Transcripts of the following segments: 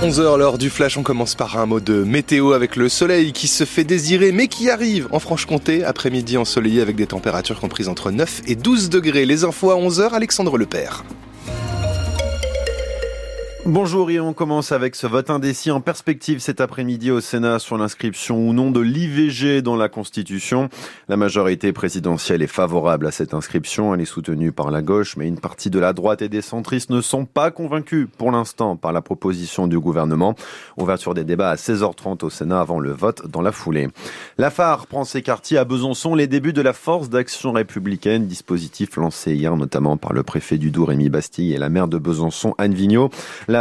11h, l'heure du flash, on commence par un mot de météo avec le soleil qui se fait désirer mais qui arrive en Franche-Comté, après-midi ensoleillé avec des températures comprises entre 9 et 12 degrés. Les infos à 11h, Alexandre Lepère. Bonjour et on commence avec ce vote indécis en perspective cet après-midi au Sénat sur l'inscription ou non de l'IVG dans la Constitution. La majorité présidentielle est favorable à cette inscription, elle est soutenue par la gauche, mais une partie de la droite et des centristes ne sont pas convaincus pour l'instant par la proposition du gouvernement. Ouverture des débats à 16h30 au Sénat avant le vote dans la foulée. La phare prend ses quartiers à Besançon les débuts de la force d'action républicaine, dispositif lancé hier notamment par le préfet du Doubs Rémi Bastille et la maire de Besançon Anne Vigneault.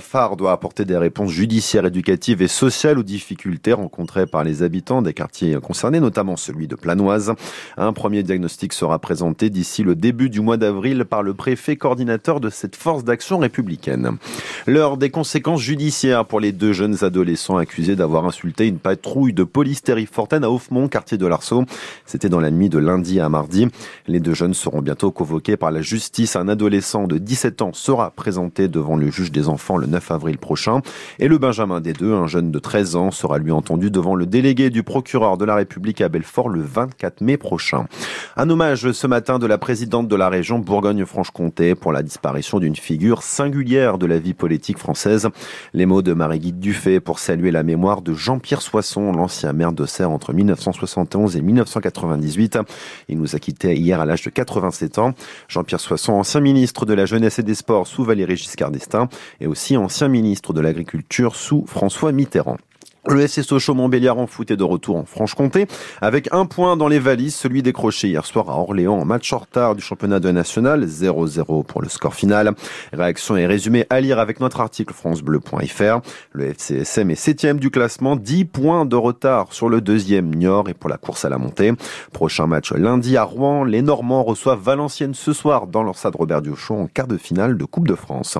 Phare doit apporter des réponses judiciaires, éducatives et sociales aux difficultés rencontrées par les habitants des quartiers concernés, notamment celui de Planoise. Un premier diagnostic sera présenté d'ici le début du mois d'avril par le préfet coordinateur de cette force d'action républicaine. L'heure des conséquences judiciaires pour les deux jeunes adolescents accusés d'avoir insulté une patrouille de police Forten à Offmont, quartier de l'Arceau. C'était dans la nuit de lundi à mardi. Les deux jeunes seront bientôt convoqués par la justice. Un adolescent de 17 ans sera présenté devant le juge des enfants le 9 avril prochain. Et le Benjamin des deux, un jeune de 13 ans, sera lui entendu devant le délégué du procureur de la République à Belfort le 24 mai prochain. Un hommage ce matin de la présidente de la région Bourgogne-Franche-Comté pour la disparition d'une figure singulière de la vie politique française. Les mots de Marie-Guide Dufay pour saluer la mémoire de Jean-Pierre Soisson, l'ancien maire de Serre entre 1971 et 1998. Il nous a quittés hier à l'âge de 87 ans. Jean-Pierre Soisson, ancien ministre de la Jeunesse et des Sports sous Valéry Giscard d'Estaing et aussi ancien ministre de l'Agriculture sous François Mitterrand. Le SSO Chaumont-Béliard en foot est de retour en Franche-Comté avec un point dans les valises, celui décroché hier soir à Orléans en match en retard du championnat de national, 0-0 pour le score final. Réaction et résumé à lire avec notre article francebleu.fr. Le FCSM est septième du classement, 10 points de retard sur le deuxième Niort et pour la course à la montée. Prochain match lundi à Rouen, les Normands reçoivent Valenciennes ce soir dans leur stade Robert Diochon en quart de finale de Coupe de France.